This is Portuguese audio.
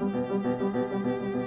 Música